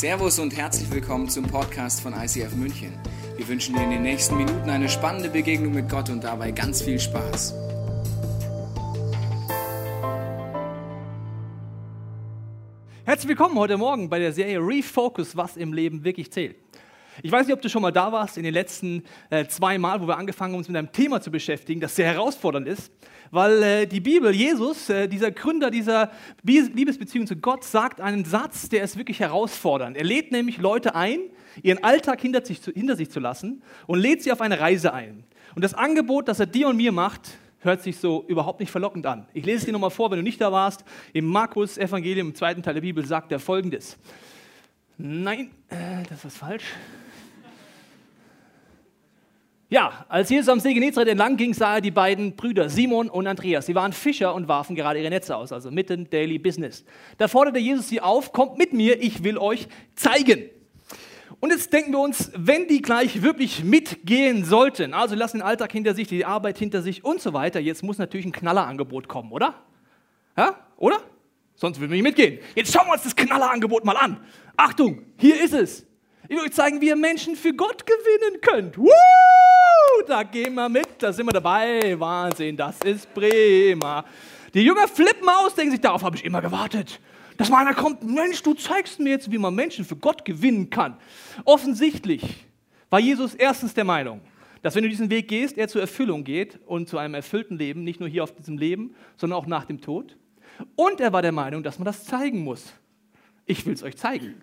Servus und herzlich willkommen zum Podcast von ICF München. Wir wünschen dir in den nächsten Minuten eine spannende Begegnung mit Gott und dabei ganz viel Spaß. Herzlich willkommen heute Morgen bei der Serie Refocus, was im Leben wirklich zählt. Ich weiß nicht, ob du schon mal da warst in den letzten äh, zwei Mal, wo wir angefangen haben, uns mit einem Thema zu beschäftigen, das sehr herausfordernd ist, weil äh, die Bibel, Jesus, äh, dieser Gründer dieser Liebesbeziehung zu Gott, sagt einen Satz, der ist wirklich herausfordernd. Er lädt nämlich Leute ein, ihren Alltag hinter sich, zu, hinter sich zu lassen und lädt sie auf eine Reise ein. Und das Angebot, das er dir und mir macht, hört sich so überhaupt nicht verlockend an. Ich lese es dir nochmal vor, wenn du nicht da warst. Im Markus Evangelium, im zweiten Teil der Bibel, sagt er folgendes. Nein, äh, das ist falsch. Ja, als Jesus am See Genezareth entlang ging, sah er die beiden Brüder, Simon und Andreas. Sie waren Fischer und warfen gerade ihre Netze aus, also mitten Daily Business. Da forderte Jesus sie auf, kommt mit mir, ich will euch zeigen. Und jetzt denken wir uns, wenn die gleich wirklich mitgehen sollten, also lassen den Alltag hinter sich, die Arbeit hinter sich und so weiter, jetzt muss natürlich ein Knallerangebot kommen, oder? Ja, oder? Sonst würden wir nicht mitgehen. Jetzt schauen wir uns das Knallerangebot mal an. Achtung, hier ist es. Ich will euch zeigen, wie ihr Menschen für Gott gewinnen könnt. Woo! Da gehen wir mit, da sind wir dabei. Wahnsinn, das ist prima. Die Jünger flippen aus, denken sich, darauf habe ich immer gewartet. Dass mal einer kommt, Mensch, du zeigst mir jetzt, wie man Menschen für Gott gewinnen kann. Offensichtlich war Jesus erstens der Meinung, dass wenn du diesen Weg gehst, er zur Erfüllung geht und zu einem erfüllten Leben, nicht nur hier auf diesem Leben, sondern auch nach dem Tod. Und er war der Meinung, dass man das zeigen muss. Ich will es euch zeigen.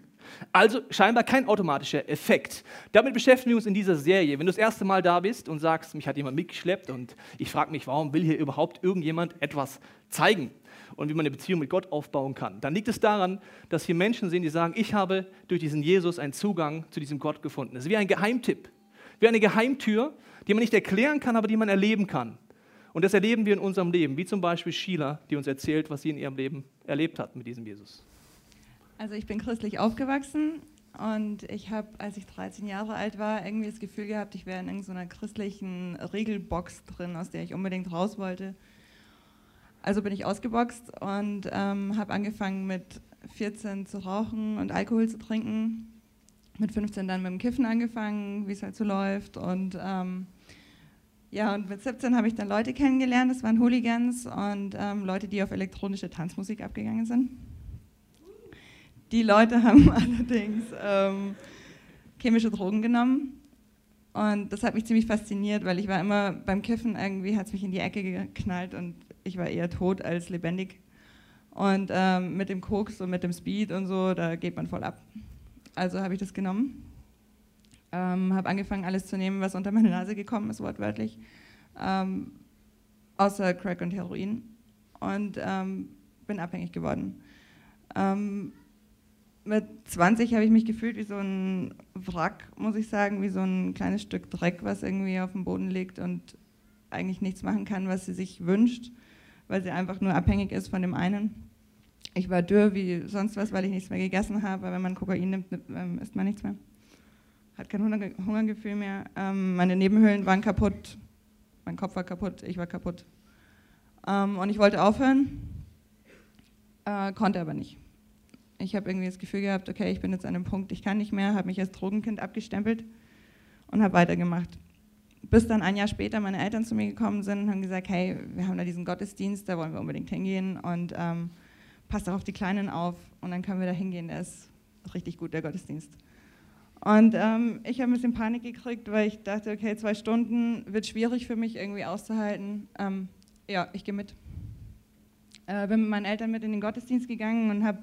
Also scheinbar kein automatischer Effekt. Damit beschäftigen wir uns in dieser Serie. Wenn du das erste Mal da bist und sagst, mich hat jemand mitgeschleppt und ich frage mich, warum will hier überhaupt irgendjemand etwas zeigen und wie man eine Beziehung mit Gott aufbauen kann, dann liegt es daran, dass hier Menschen sind, die sagen, ich habe durch diesen Jesus einen Zugang zu diesem Gott gefunden. Es ist wie ein Geheimtipp, wie eine Geheimtür, die man nicht erklären kann, aber die man erleben kann. Und das erleben wir in unserem Leben, wie zum Beispiel Sheila, die uns erzählt, was sie in ihrem Leben erlebt hat mit diesem Jesus. Also ich bin christlich aufgewachsen und ich habe, als ich 13 Jahre alt war, irgendwie das Gefühl gehabt, ich wäre in irgendeiner christlichen Regelbox drin, aus der ich unbedingt raus wollte. Also bin ich ausgeboxt und ähm, habe angefangen mit 14 zu rauchen und Alkohol zu trinken. Mit 15 dann mit dem Kiffen angefangen, wie es halt so läuft. Und ähm, ja, und mit 17 habe ich dann Leute kennengelernt, das waren Hooligans und ähm, Leute, die auf elektronische Tanzmusik abgegangen sind. Die Leute haben allerdings ähm, chemische Drogen genommen. Und das hat mich ziemlich fasziniert, weil ich war immer beim Kiffen irgendwie, hat es mich in die Ecke geknallt und ich war eher tot als lebendig. Und ähm, mit dem Koks und mit dem Speed und so, da geht man voll ab. Also habe ich das genommen. Ähm, habe angefangen, alles zu nehmen, was unter meine Nase gekommen ist, wortwörtlich. Ähm, außer Crack und Heroin. Und ähm, bin abhängig geworden. Mit 20 habe ich mich gefühlt wie so ein Wrack, muss ich sagen, wie so ein kleines Stück Dreck, was irgendwie auf dem Boden liegt und eigentlich nichts machen kann, was sie sich wünscht, weil sie einfach nur abhängig ist von dem einen. Ich war dürr wie sonst was, weil ich nichts mehr gegessen habe, weil wenn man Kokain nimmt, ähm, isst man nichts mehr. Hat kein Hungergefühl mehr. Ähm, meine Nebenhöhlen waren kaputt, mein Kopf war kaputt, ich war kaputt. Ähm, und ich wollte aufhören, äh, konnte aber nicht ich habe irgendwie das Gefühl gehabt, okay, ich bin jetzt an einem Punkt, ich kann nicht mehr, habe mich als Drogenkind abgestempelt und habe weitergemacht. Bis dann ein Jahr später meine Eltern zu mir gekommen sind und haben gesagt, hey, wir haben da diesen Gottesdienst, da wollen wir unbedingt hingehen und ähm, passt auch auf die Kleinen auf und dann können wir da hingehen, der ist richtig gut, der Gottesdienst. Und ähm, ich habe ein bisschen Panik gekriegt, weil ich dachte, okay, zwei Stunden wird schwierig für mich irgendwie auszuhalten. Ähm, ja, ich gehe mit. Äh, bin mit meinen Eltern mit in den Gottesdienst gegangen und habe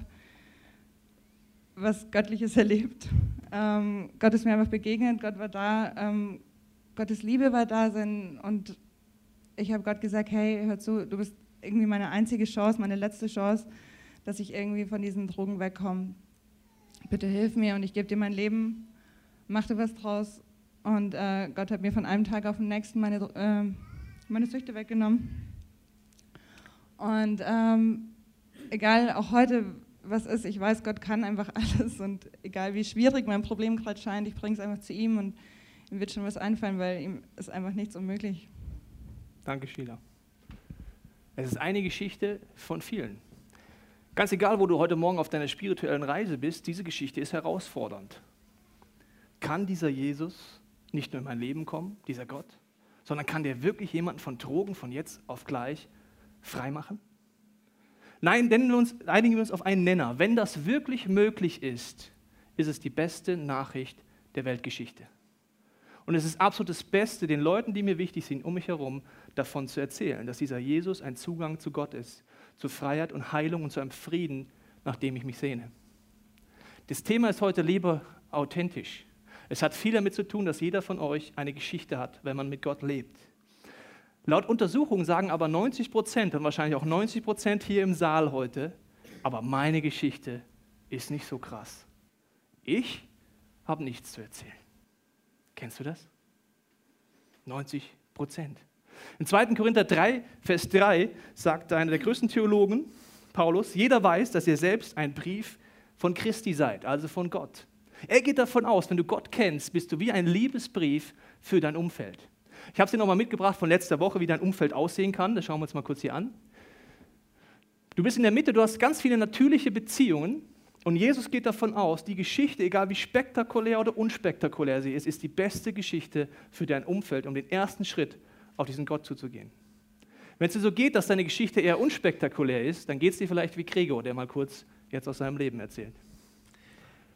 was Göttliches erlebt. Ähm, Gott ist mir einfach begegnet, Gott war da, ähm, Gottes Liebe war da sein und ich habe Gott gesagt, hey, hör zu, du bist irgendwie meine einzige Chance, meine letzte Chance, dass ich irgendwie von diesen Drogen wegkomme. Bitte hilf mir und ich gebe dir mein Leben, mach dir was draus. Und äh, Gott hat mir von einem Tag auf den nächsten meine, äh, meine Süchte weggenommen. Und ähm, egal, auch heute, was ist, ich weiß, Gott kann einfach alles und egal wie schwierig mein Problem gerade scheint, ich bringe es einfach zu ihm und ihm wird schon was einfallen, weil ihm ist einfach nichts unmöglich. Danke, Sheila. Es ist eine Geschichte von vielen. Ganz egal, wo du heute Morgen auf deiner spirituellen Reise bist, diese Geschichte ist herausfordernd. Kann dieser Jesus nicht nur in mein Leben kommen, dieser Gott, sondern kann der wirklich jemanden von Drogen von jetzt auf gleich freimachen? Nein, wir uns, einigen wir uns auf einen Nenner. Wenn das wirklich möglich ist, ist es die beste Nachricht der Weltgeschichte. Und es ist absolut das Beste, den Leuten, die mir wichtig sind, um mich herum, davon zu erzählen, dass dieser Jesus ein Zugang zu Gott ist, zu Freiheit und Heilung und zu einem Frieden, nach dem ich mich sehne. Das Thema ist heute Liebe authentisch. Es hat viel damit zu tun, dass jeder von euch eine Geschichte hat, wenn man mit Gott lebt. Laut Untersuchungen sagen aber 90 Prozent und wahrscheinlich auch 90 Prozent hier im Saal heute, aber meine Geschichte ist nicht so krass. Ich habe nichts zu erzählen. Kennst du das? 90 Prozent. In 2. Korinther 3, Vers 3 sagt einer der größten Theologen, Paulus, jeder weiß, dass ihr selbst ein Brief von Christi seid, also von Gott. Er geht davon aus, wenn du Gott kennst, bist du wie ein Liebesbrief für dein Umfeld. Ich habe dir nochmal mitgebracht von letzter Woche, wie dein Umfeld aussehen kann. Das schauen wir uns mal kurz hier an. Du bist in der Mitte, du hast ganz viele natürliche Beziehungen und Jesus geht davon aus, die Geschichte, egal wie spektakulär oder unspektakulär sie ist, ist die beste Geschichte für dein Umfeld, um den ersten Schritt auf diesen Gott zuzugehen. Wenn es dir so geht, dass deine Geschichte eher unspektakulär ist, dann geht es dir vielleicht wie Gregor, der mal kurz jetzt aus seinem Leben erzählt.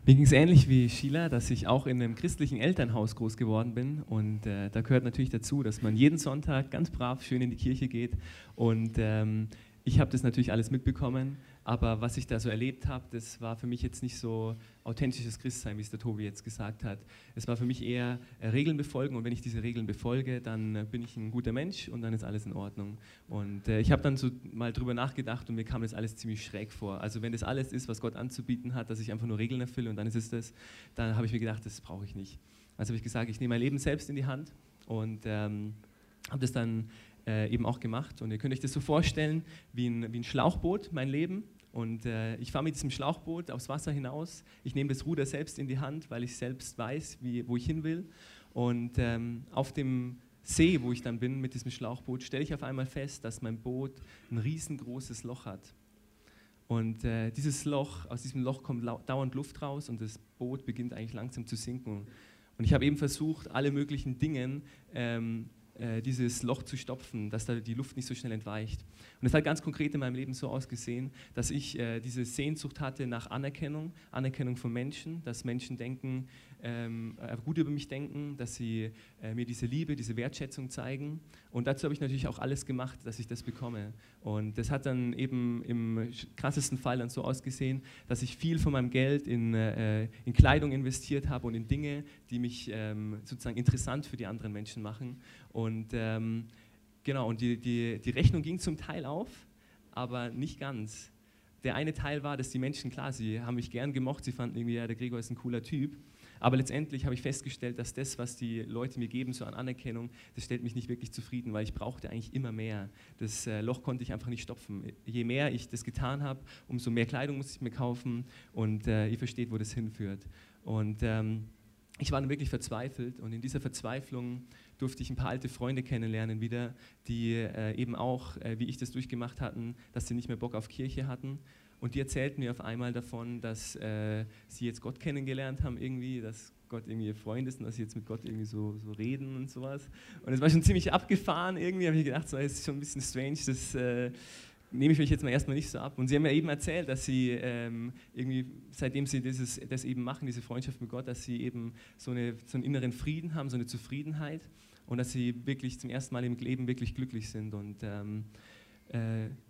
Mir ging es ähnlich wie Sheila, dass ich auch in einem christlichen Elternhaus groß geworden bin. Und äh, da gehört natürlich dazu, dass man jeden Sonntag ganz brav schön in die Kirche geht. Und ähm, ich habe das natürlich alles mitbekommen. Aber was ich da so erlebt habe, das war für mich jetzt nicht so authentisches Christsein, wie es der Tobi jetzt gesagt hat. Es war für mich eher äh, Regeln befolgen und wenn ich diese Regeln befolge, dann äh, bin ich ein guter Mensch und dann ist alles in Ordnung. Und äh, ich habe dann so mal drüber nachgedacht und mir kam das alles ziemlich schräg vor. Also wenn das alles ist, was Gott anzubieten hat, dass ich einfach nur Regeln erfülle und dann ist es das, dann habe ich mir gedacht, das brauche ich nicht. Also habe ich gesagt, ich nehme mein Leben selbst in die Hand und ähm, habe das dann äh, eben auch gemacht. Und ihr könnt euch das so vorstellen wie ein, wie ein Schlauchboot, mein Leben. Und äh, ich fahre mit diesem Schlauchboot aufs Wasser hinaus. Ich nehme das Ruder selbst in die Hand, weil ich selbst weiß, wie, wo ich hin will. Und ähm, auf dem See, wo ich dann bin mit diesem Schlauchboot, stelle ich auf einmal fest, dass mein Boot ein riesengroßes Loch hat. Und äh, dieses Loch, aus diesem Loch kommt dauernd Luft raus und das Boot beginnt eigentlich langsam zu sinken. Und ich habe eben versucht, alle möglichen Dinge ähm, äh, dieses Loch zu stopfen, dass da die Luft nicht so schnell entweicht. Und es hat ganz konkret in meinem Leben so ausgesehen, dass ich äh, diese Sehnsucht hatte nach Anerkennung, Anerkennung von Menschen, dass Menschen denken, ähm, äh, gut über mich denken, dass sie äh, mir diese Liebe, diese Wertschätzung zeigen. Und dazu habe ich natürlich auch alles gemacht, dass ich das bekomme. Und das hat dann eben im krassesten Fall dann so ausgesehen, dass ich viel von meinem Geld in, äh, in Kleidung investiert habe und in Dinge, die mich ähm, sozusagen interessant für die anderen Menschen machen. Und ähm, genau, und die, die, die Rechnung ging zum Teil auf, aber nicht ganz. Der eine Teil war, dass die Menschen, klar, sie haben mich gern gemocht, sie fanden irgendwie, ja, der Gregor ist ein cooler Typ. Aber letztendlich habe ich festgestellt, dass das, was die Leute mir geben, so an Anerkennung, das stellt mich nicht wirklich zufrieden, weil ich brauchte eigentlich immer mehr. Das äh, Loch konnte ich einfach nicht stopfen. Je mehr ich das getan habe, umso mehr Kleidung musste ich mir kaufen und äh, ihr versteht, wo das hinführt. Und ähm, ich war dann wirklich verzweifelt und in dieser Verzweiflung durfte ich ein paar alte Freunde kennenlernen wieder, die äh, eben auch, äh, wie ich das durchgemacht hatten, dass sie nicht mehr Bock auf Kirche hatten und die erzählten mir auf einmal davon, dass äh, sie jetzt Gott kennengelernt haben, irgendwie, dass Gott irgendwie ihr Freund ist und dass sie jetzt mit Gott irgendwie so, so reden und sowas. Und es war schon ziemlich abgefahren irgendwie, habe ich gedacht, so, das ist schon ein bisschen strange, das äh, nehme ich mich jetzt mal erstmal nicht so ab. Und sie haben mir eben erzählt, dass sie ähm, irgendwie, seitdem sie dieses, das eben machen, diese Freundschaft mit Gott, dass sie eben so, eine, so einen inneren Frieden haben, so eine Zufriedenheit und dass sie wirklich zum ersten Mal im Leben wirklich glücklich sind. Und ähm, äh,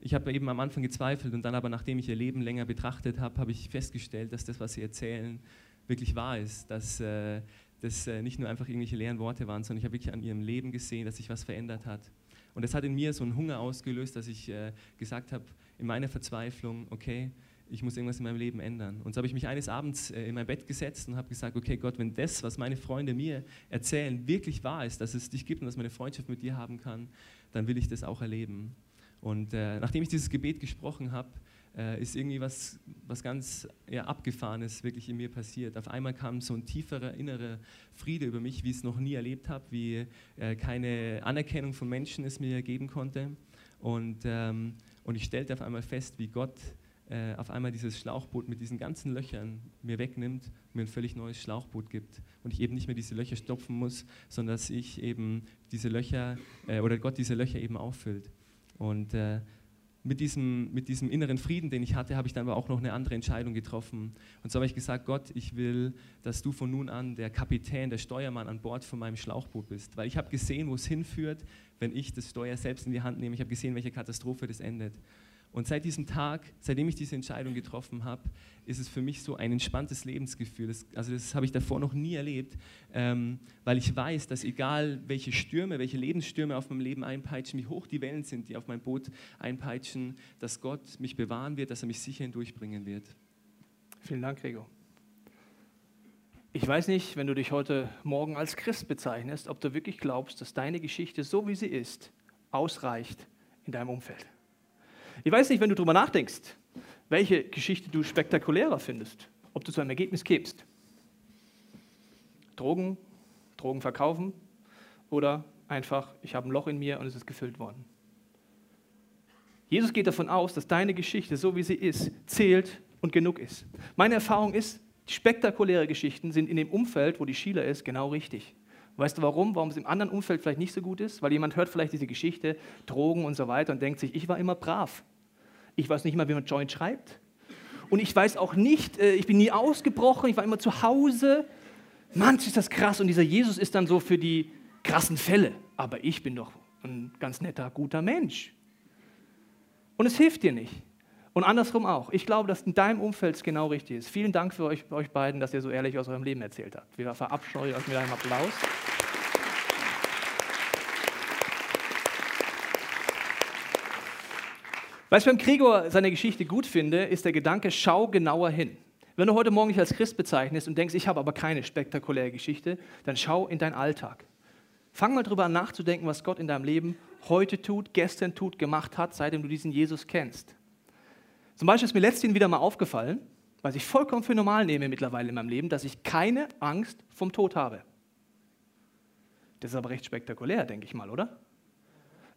ich habe eben am Anfang gezweifelt und dann aber, nachdem ich ihr Leben länger betrachtet habe, habe ich festgestellt, dass das, was sie erzählen, wirklich wahr ist. Dass äh, das äh, nicht nur einfach irgendwelche leeren Worte waren, sondern ich habe wirklich an ihrem Leben gesehen, dass sich was verändert hat. Und das hat in mir so einen Hunger ausgelöst, dass ich gesagt habe, in meiner Verzweiflung, okay, ich muss irgendwas in meinem Leben ändern. Und so habe ich mich eines Abends in mein Bett gesetzt und habe gesagt, okay Gott, wenn das, was meine Freunde mir erzählen, wirklich wahr ist, dass es dich gibt und dass meine Freundschaft mit dir haben kann, dann will ich das auch erleben. Und äh, nachdem ich dieses Gebet gesprochen habe, äh, ist irgendwie was, was ganz ja, Abgefahrenes wirklich in mir passiert. Auf einmal kam so ein tieferer innerer Friede über mich, wie ich es noch nie erlebt habe, wie äh, keine Anerkennung von Menschen es mir geben konnte. Und, ähm, und ich stellte auf einmal fest, wie Gott äh, auf einmal dieses Schlauchboot mit diesen ganzen Löchern mir wegnimmt, mir ein völlig neues Schlauchboot gibt und ich eben nicht mehr diese Löcher stopfen muss, sondern dass ich eben diese Löcher äh, oder Gott diese Löcher eben auffüllt. Und äh, mit diesem, mit diesem inneren Frieden, den ich hatte, habe ich dann aber auch noch eine andere Entscheidung getroffen. Und so habe ich gesagt, Gott, ich will, dass du von nun an der Kapitän, der Steuermann an Bord von meinem Schlauchboot bist. Weil ich habe gesehen, wo es hinführt, wenn ich das Steuer selbst in die Hand nehme. Ich habe gesehen, welche Katastrophe das endet. Und seit diesem Tag, seitdem ich diese Entscheidung getroffen habe, ist es für mich so ein entspanntes Lebensgefühl. Das, also das habe ich davor noch nie erlebt, ähm, weil ich weiß, dass egal welche Stürme, welche Lebensstürme auf meinem Leben einpeitschen, wie hoch die Wellen sind, die auf mein Boot einpeitschen, dass Gott mich bewahren wird, dass er mich sicher hindurchbringen wird. Vielen Dank, Gregor. Ich weiß nicht, wenn du dich heute Morgen als Christ bezeichnest, ob du wirklich glaubst, dass deine Geschichte, so wie sie ist, ausreicht in deinem Umfeld. Ich weiß nicht, wenn du darüber nachdenkst, welche Geschichte du spektakulärer findest, ob du zu einem Ergebnis kämst. Drogen, Drogen verkaufen oder einfach, ich habe ein Loch in mir und es ist gefüllt worden. Jesus geht davon aus, dass deine Geschichte, so wie sie ist, zählt und genug ist. Meine Erfahrung ist, spektakuläre Geschichten sind in dem Umfeld, wo die Sheila ist, genau richtig. Weißt du warum? Warum es im anderen Umfeld vielleicht nicht so gut ist? Weil jemand hört vielleicht diese Geschichte, Drogen und so weiter und denkt sich, ich war immer brav. Ich weiß nicht mal, wie man Joint schreibt. Und ich weiß auch nicht, äh, ich bin nie ausgebrochen, ich war immer zu Hause. Manch ist das krass und dieser Jesus ist dann so für die krassen Fälle. Aber ich bin doch ein ganz netter, guter Mensch. Und es hilft dir nicht. Und andersrum auch. Ich glaube, dass in deinem Umfeld es genau richtig ist. Vielen Dank für euch, für euch beiden, dass ihr so ehrlich aus eurem Leben erzählt habt. Wir verabscheuen euch mit einem Applaus. Was ich beim Gregor seine Geschichte gut finde, ist der Gedanke, schau genauer hin. Wenn du heute Morgen dich als Christ bezeichnest und denkst, ich habe aber keine spektakuläre Geschichte, dann schau in deinen Alltag. Fang mal darüber an nachzudenken, was Gott in deinem Leben heute tut, gestern tut, gemacht hat, seitdem du diesen Jesus kennst. Zum Beispiel ist mir letztens wieder mal aufgefallen, was ich vollkommen für normal nehme mittlerweile in meinem Leben, dass ich keine Angst vom Tod habe. Das ist aber recht spektakulär, denke ich mal, oder?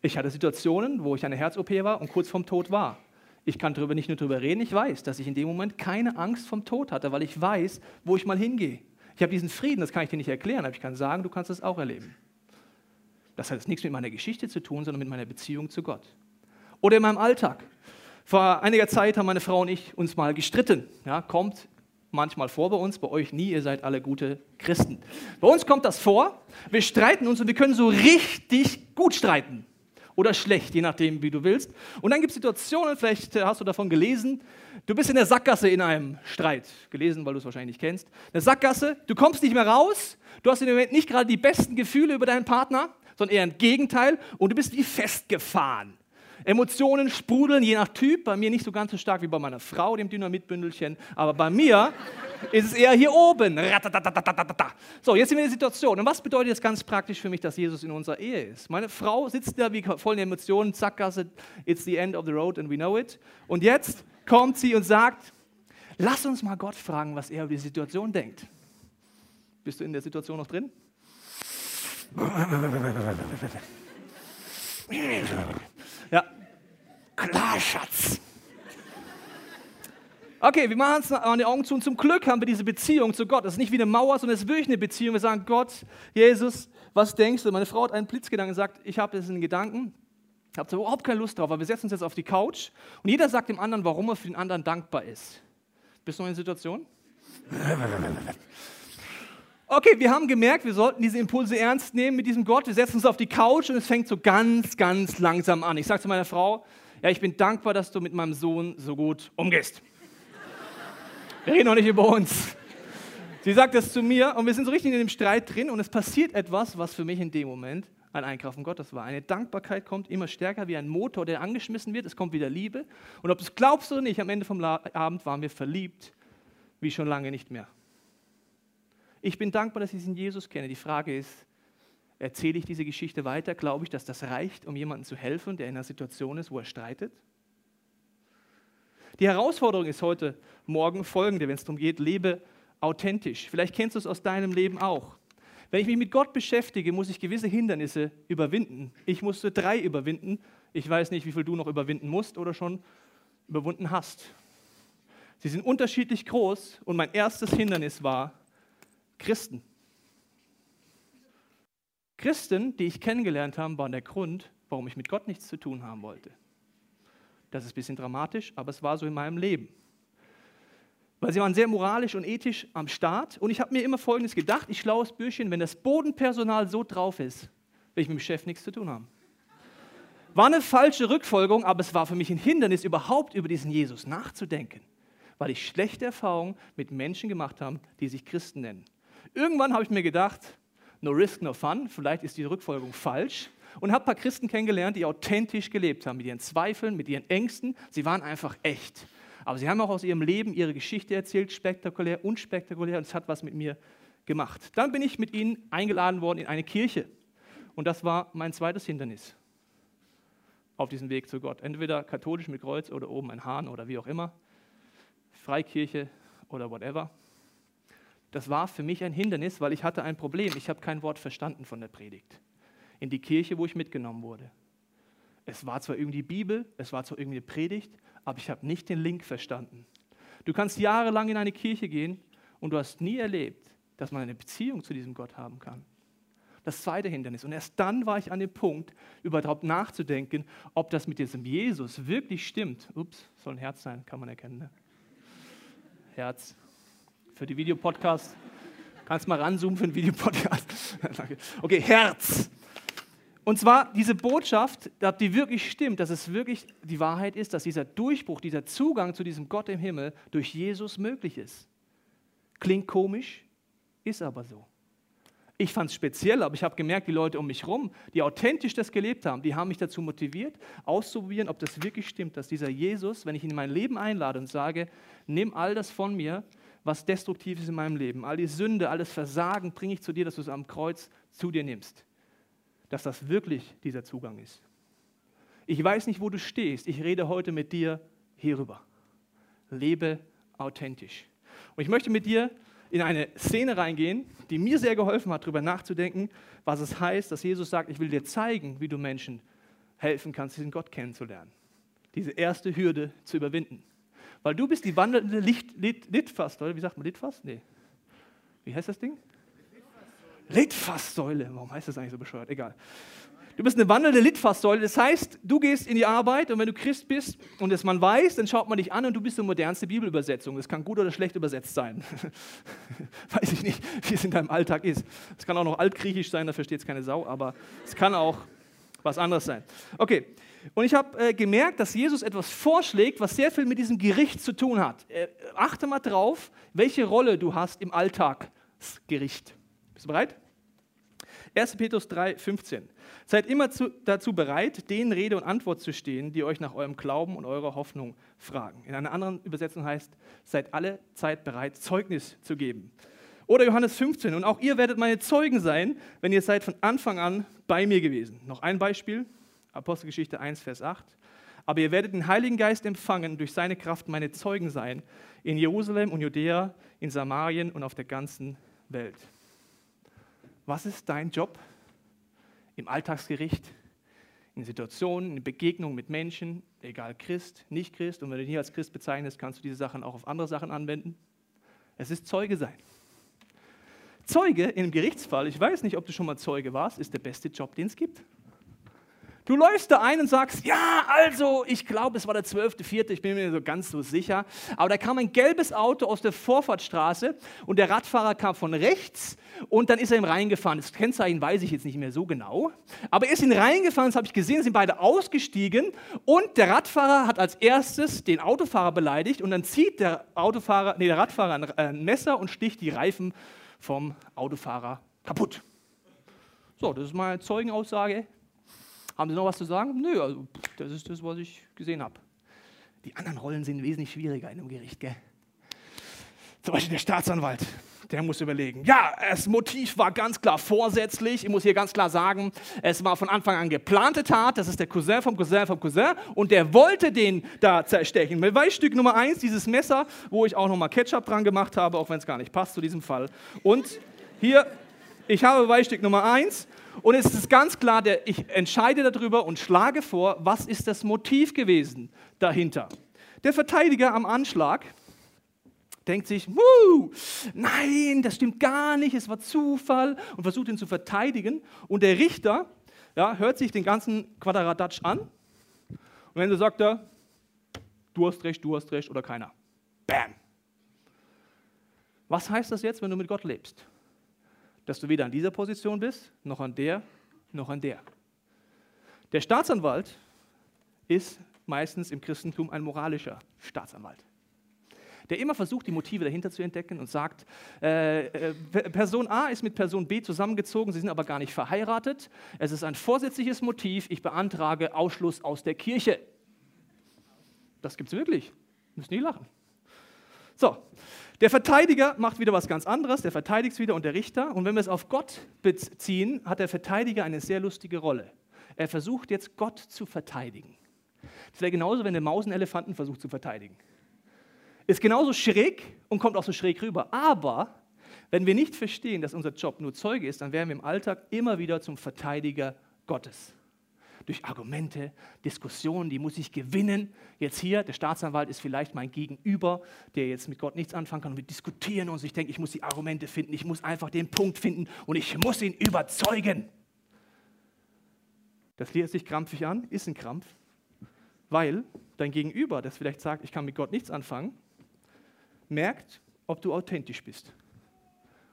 Ich hatte Situationen, wo ich eine Herz-OP war und kurz vorm Tod war. Ich kann darüber nicht nur darüber reden, ich weiß, dass ich in dem Moment keine Angst vom Tod hatte, weil ich weiß, wo ich mal hingehe. Ich habe diesen Frieden, das kann ich dir nicht erklären, aber ich kann sagen, du kannst es auch erleben. Das hat jetzt nichts mit meiner Geschichte zu tun, sondern mit meiner Beziehung zu Gott. Oder in meinem Alltag. Vor einiger Zeit haben meine Frau und ich uns mal gestritten. Ja, kommt manchmal vor bei uns, bei euch nie, ihr seid alle gute Christen. Bei uns kommt das vor, wir streiten uns und wir können so richtig gut streiten oder schlecht, je nachdem, wie du willst. Und dann gibt es Situationen, vielleicht hast du davon gelesen, du bist in der Sackgasse in einem Streit. Gelesen, weil du es wahrscheinlich nicht kennst. Eine Sackgasse, du kommst nicht mehr raus, du hast im Moment nicht gerade die besten Gefühle über deinen Partner, sondern eher ein Gegenteil und du bist wie festgefahren. Emotionen sprudeln, je nach Typ. Bei mir nicht so ganz so stark wie bei meiner Frau, dem Dynamitbündelchen. Aber bei mir ist es eher hier oben. So, jetzt sind wir in der Situation. Und was bedeutet das ganz praktisch für mich, dass Jesus in unserer Ehe ist? Meine Frau sitzt da wie voll in Emotionen, Sackgasse, it's the end of the road and we know it. Und jetzt kommt sie und sagt, lass uns mal Gott fragen, was er über die Situation denkt. Bist du in der Situation noch drin? Ja. Klar, Schatz. Okay, wir machen uns an die Augen zu und zum Glück haben wir diese Beziehung zu Gott. Das ist nicht wie eine Mauer, sondern es ist wirklich eine Beziehung. Wir sagen, Gott, Jesus, was denkst du? Meine Frau hat einen Blitzgedanken gesagt, ich habe jetzt einen Gedanken, ich habe überhaupt keine Lust drauf, aber wir setzen uns jetzt auf die Couch und jeder sagt dem anderen, warum er für den anderen dankbar ist. Bist du noch in der Situation? Okay, wir haben gemerkt, wir sollten diese Impulse ernst nehmen mit diesem Gott. Wir setzen uns auf die Couch und es fängt so ganz, ganz langsam an. Ich sage zu meiner Frau, ja, ich bin dankbar, dass du mit meinem Sohn so gut umgehst. Wir reden noch nicht über uns. Sie sagt das zu mir und wir sind so richtig in dem Streit drin und es passiert etwas, was für mich in dem Moment ein Eingreifen Gottes war. Eine Dankbarkeit kommt immer stärker wie ein Motor, der angeschmissen wird. Es kommt wieder Liebe. Und ob du es glaubst oder nicht, am Ende vom Abend waren wir verliebt wie schon lange nicht mehr. Ich bin dankbar, dass ich diesen Jesus kenne. Die Frage ist, erzähle ich diese Geschichte weiter? Glaube ich, dass das reicht, um jemandem zu helfen, der in einer Situation ist, wo er streitet? Die Herausforderung ist heute Morgen folgende, wenn es darum geht, lebe authentisch. Vielleicht kennst du es aus deinem Leben auch. Wenn ich mich mit Gott beschäftige, muss ich gewisse Hindernisse überwinden. Ich musste drei überwinden. Ich weiß nicht, wie viel du noch überwinden musst oder schon überwunden hast. Sie sind unterschiedlich groß und mein erstes Hindernis war Christen. Christen, die ich kennengelernt habe, waren der Grund, warum ich mit Gott nichts zu tun haben wollte. Das ist ein bisschen dramatisch, aber es war so in meinem Leben. Weil sie waren sehr moralisch und ethisch am Start. Und ich habe mir immer Folgendes gedacht, ich schlaues Bürschchen, wenn das Bodenpersonal so drauf ist, will ich mit dem Chef nichts zu tun haben. War eine falsche Rückfolgerung, aber es war für mich ein Hindernis, überhaupt über diesen Jesus nachzudenken, weil ich schlechte Erfahrungen mit Menschen gemacht habe, die sich Christen nennen. Irgendwann habe ich mir gedacht, no risk, no fun, vielleicht ist die Rückfolgerung falsch und habe ein paar Christen kennengelernt, die authentisch gelebt haben, mit ihren Zweifeln, mit ihren Ängsten. Sie waren einfach echt. Aber sie haben auch aus ihrem Leben ihre Geschichte erzählt, spektakulär, unspektakulär, und es hat was mit mir gemacht. Dann bin ich mit ihnen eingeladen worden in eine Kirche. Und das war mein zweites Hindernis auf diesem Weg zu Gott. Entweder katholisch mit Kreuz oder oben ein Hahn oder wie auch immer. Freikirche oder whatever. Das war für mich ein Hindernis, weil ich hatte ein Problem. Ich habe kein Wort verstanden von der Predigt. In die Kirche, wo ich mitgenommen wurde. Es war zwar irgendwie Bibel, es war zwar irgendwie eine Predigt, aber ich habe nicht den Link verstanden. Du kannst jahrelang in eine Kirche gehen und du hast nie erlebt, dass man eine Beziehung zu diesem Gott haben kann. Das zweite Hindernis. Und erst dann war ich an dem Punkt, überhaupt nachzudenken, ob das mit diesem Jesus wirklich stimmt. Ups, soll ein Herz sein, kann man erkennen. Ne? Herz. Für die Videopodcast. Kannst mal ranzoomen für den Videopodcast. okay, Herz. Und zwar diese Botschaft, ob die wirklich stimmt, dass es wirklich die Wahrheit ist, dass dieser Durchbruch, dieser Zugang zu diesem Gott im Himmel durch Jesus möglich ist. Klingt komisch, ist aber so. Ich fand es speziell, aber ich habe gemerkt, die Leute um mich herum, die authentisch das gelebt haben, die haben mich dazu motiviert, auszuprobieren, ob das wirklich stimmt, dass dieser Jesus, wenn ich ihn in mein Leben einlade und sage, nimm all das von mir, was destruktiv ist in meinem Leben, all die Sünde, alles Versagen bringe ich zu dir, dass du es am Kreuz zu dir nimmst, dass das wirklich dieser Zugang ist. Ich weiß nicht, wo du stehst, ich rede heute mit dir hierüber. Lebe authentisch. Und ich möchte mit dir in eine Szene reingehen, die mir sehr geholfen hat, darüber nachzudenken, was es heißt, dass Jesus sagt, ich will dir zeigen, wie du Menschen helfen kannst, diesen Gott kennenzulernen. Diese erste Hürde zu überwinden. Weil du bist die wandelnde Licht, Lit, Litfaßsäule. Wie sagt man Litfass? Nee. Wie heißt das Ding? Litfaßsäule. Warum heißt das eigentlich so bescheuert? Egal. Du bist eine wandelnde Litfaßsäule. Das heißt, du gehst in die Arbeit und wenn du Christ bist und es man weiß, dann schaut man dich an und du bist die modernste Bibelübersetzung. Das kann gut oder schlecht übersetzt sein. weiß ich nicht, wie es in deinem Alltag ist. Es kann auch noch altgriechisch sein, da versteht es keine Sau, aber es kann auch was anderes sein. Okay, und ich habe äh, gemerkt, dass Jesus etwas vorschlägt, was sehr viel mit diesem Gericht zu tun hat. Äh, achte mal drauf, welche Rolle du hast im Alltagsgericht. Bist du bereit? 1. Petrus 3, 15. Seid immer zu, dazu bereit, denen Rede und Antwort zu stehen, die euch nach eurem Glauben und eurer Hoffnung fragen. In einer anderen Übersetzung heißt, seid alle Zeit bereit, Zeugnis zu geben. Oder Johannes 15, und auch ihr werdet meine Zeugen sein, wenn ihr seid von Anfang an bei mir gewesen. Noch ein Beispiel, Apostelgeschichte 1, Vers 8. Aber ihr werdet den Heiligen Geist empfangen, durch seine Kraft meine Zeugen sein, in Jerusalem und Judäa, in Samarien und auf der ganzen Welt. Was ist dein Job im Alltagsgericht, in Situationen, in Begegnungen mit Menschen, egal Christ, nicht Christ, und wenn du dich als Christ bezeichnest, kannst du diese Sachen auch auf andere Sachen anwenden. Es ist Zeuge sein. Zeuge in einem Gerichtsfall, ich weiß nicht, ob du schon mal Zeuge warst, ist der beste Job, den es gibt. Du läufst da ein und sagst, ja, also, ich glaube, es war der 12.04., ich bin mir so ganz so sicher. Aber da kam ein gelbes Auto aus der Vorfahrtstraße und der Radfahrer kam von rechts und dann ist er ihm reingefahren. Das Kennzeichen weiß ich jetzt nicht mehr so genau. Aber er ist ihn reingefahren, das habe ich gesehen, sind beide ausgestiegen und der Radfahrer hat als erstes den Autofahrer beleidigt und dann zieht der, Autofahrer, nee, der Radfahrer ein Messer und sticht die Reifen vom Autofahrer kaputt. So, das ist meine Zeugenaussage. Haben Sie noch was zu sagen? Nö, also das ist das, was ich gesehen habe. Die anderen Rollen sind wesentlich schwieriger in einem Gericht, gell? Zum Beispiel der Staatsanwalt, der muss überlegen. Ja, das Motiv war ganz klar vorsätzlich. Ich muss hier ganz klar sagen, es war von Anfang an geplante Tat. Das ist der Cousin vom Cousin vom Cousin. Und der wollte den da zerstechen. Beweisstück Nummer eins, dieses Messer, wo ich auch nochmal Ketchup dran gemacht habe, auch wenn es gar nicht passt zu diesem Fall. Und hier, ich habe Beweisstück Nummer eins. Und es ist ganz klar, der, ich entscheide darüber und schlage vor, was ist das Motiv gewesen dahinter. Der Verteidiger am Anschlag denkt sich, nein, das stimmt gar nicht, es war Zufall und versucht ihn zu verteidigen. Und der Richter ja, hört sich den ganzen Quadradatsch an und wenn er sagt er, du hast recht, du hast recht oder keiner. Bam. Was heißt das jetzt, wenn du mit Gott lebst? Dass du weder an dieser Position bist, noch an der, noch an der. Der Staatsanwalt ist meistens im Christentum ein moralischer Staatsanwalt der immer versucht, die Motive dahinter zu entdecken und sagt, äh, äh, Person A ist mit Person B zusammengezogen, sie sind aber gar nicht verheiratet. Es ist ein vorsätzliches Motiv, ich beantrage Ausschluss aus der Kirche. Das gibt es wirklich. Müssen nicht lachen. So, der Verteidiger macht wieder was ganz anderes, der verteidigt wieder und der Richter. Und wenn wir es auf Gott beziehen, hat der Verteidiger eine sehr lustige Rolle. Er versucht jetzt Gott zu verteidigen. Das wäre genauso, wenn der Maus einen Elefanten versucht zu verteidigen ist genauso schräg und kommt auch so schräg rüber. Aber wenn wir nicht verstehen, dass unser Job nur Zeuge ist, dann werden wir im Alltag immer wieder zum Verteidiger Gottes. Durch Argumente, Diskussionen, die muss ich gewinnen. Jetzt hier, der Staatsanwalt ist vielleicht mein Gegenüber, der jetzt mit Gott nichts anfangen kann. Und wir diskutieren uns. Ich denke, ich muss die Argumente finden, ich muss einfach den Punkt finden und ich muss ihn überzeugen. Das hört sich krampfig an, ist ein Krampf, weil dein Gegenüber, das vielleicht sagt, ich kann mit Gott nichts anfangen, merkt, ob du authentisch bist.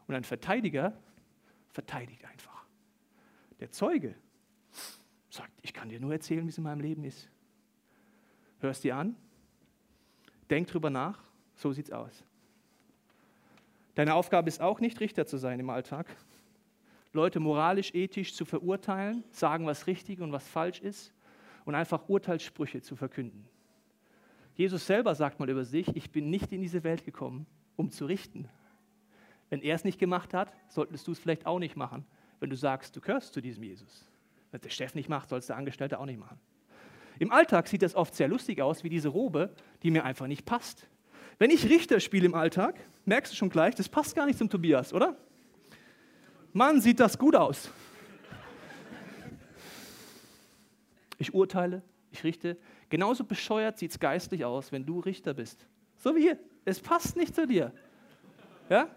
Und ein Verteidiger verteidigt einfach. Der Zeuge sagt, ich kann dir nur erzählen, wie es in meinem Leben ist. Hörst dir an, denk drüber nach, so sieht's aus. Deine Aufgabe ist auch nicht, Richter zu sein im Alltag. Leute moralisch, ethisch zu verurteilen, sagen, was richtig und was falsch ist und einfach Urteilssprüche zu verkünden. Jesus selber sagt mal über sich, ich bin nicht in diese Welt gekommen, um zu richten. Wenn er es nicht gemacht hat, solltest du es vielleicht auch nicht machen, wenn du sagst, du gehörst zu diesem Jesus. Wenn der Chef nicht macht, soll es der Angestellte auch nicht machen. Im Alltag sieht das oft sehr lustig aus, wie diese Robe, die mir einfach nicht passt. Wenn ich Richter spiele im Alltag, merkst du schon gleich, das passt gar nicht zum Tobias, oder? Mann, sieht das gut aus. Ich urteile, ich richte, Genauso bescheuert sieht es geistlich aus, wenn du Richter bist. So wie hier. Es passt nicht zu dir. Ja?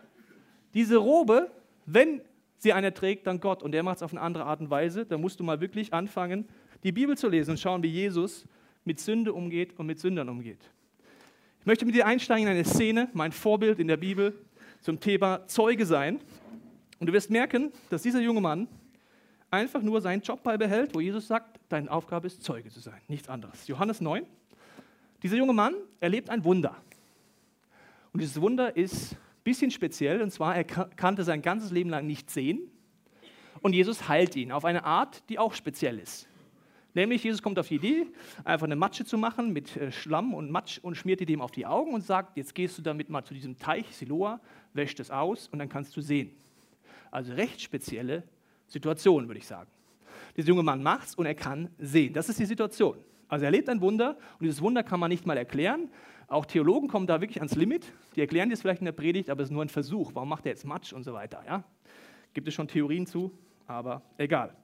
Diese Robe, wenn sie einer trägt, dann Gott. Und der macht es auf eine andere Art und Weise. Da musst du mal wirklich anfangen, die Bibel zu lesen und schauen, wie Jesus mit Sünde umgeht und mit Sündern umgeht. Ich möchte mit dir einsteigen in eine Szene, mein Vorbild in der Bibel zum Thema Zeuge sein. Und du wirst merken, dass dieser junge Mann einfach nur seinen Job beibehält, wo Jesus sagt, deine Aufgabe ist, Zeuge zu sein, nichts anderes. Johannes 9. Dieser junge Mann erlebt ein Wunder. Und dieses Wunder ist ein bisschen speziell, und zwar, er kannte sein ganzes Leben lang nicht sehen. Und Jesus heilt ihn auf eine Art, die auch speziell ist. Nämlich, Jesus kommt auf die Idee, einfach eine Matsche zu machen mit äh, Schlamm und Matsch und schmiert die dem auf die Augen und sagt, jetzt gehst du damit mal zu diesem Teich, Siloa, wäscht es aus und dann kannst du sehen. Also recht spezielle Situation, würde ich sagen. Dieser junge Mann macht's und er kann sehen. Das ist die Situation. Also er erlebt ein Wunder und dieses Wunder kann man nicht mal erklären. Auch Theologen kommen da wirklich ans Limit. Die erklären das vielleicht in der Predigt, aber es ist nur ein Versuch. Warum macht er jetzt Matsch und so weiter? Ja? Gibt es schon Theorien zu, aber egal.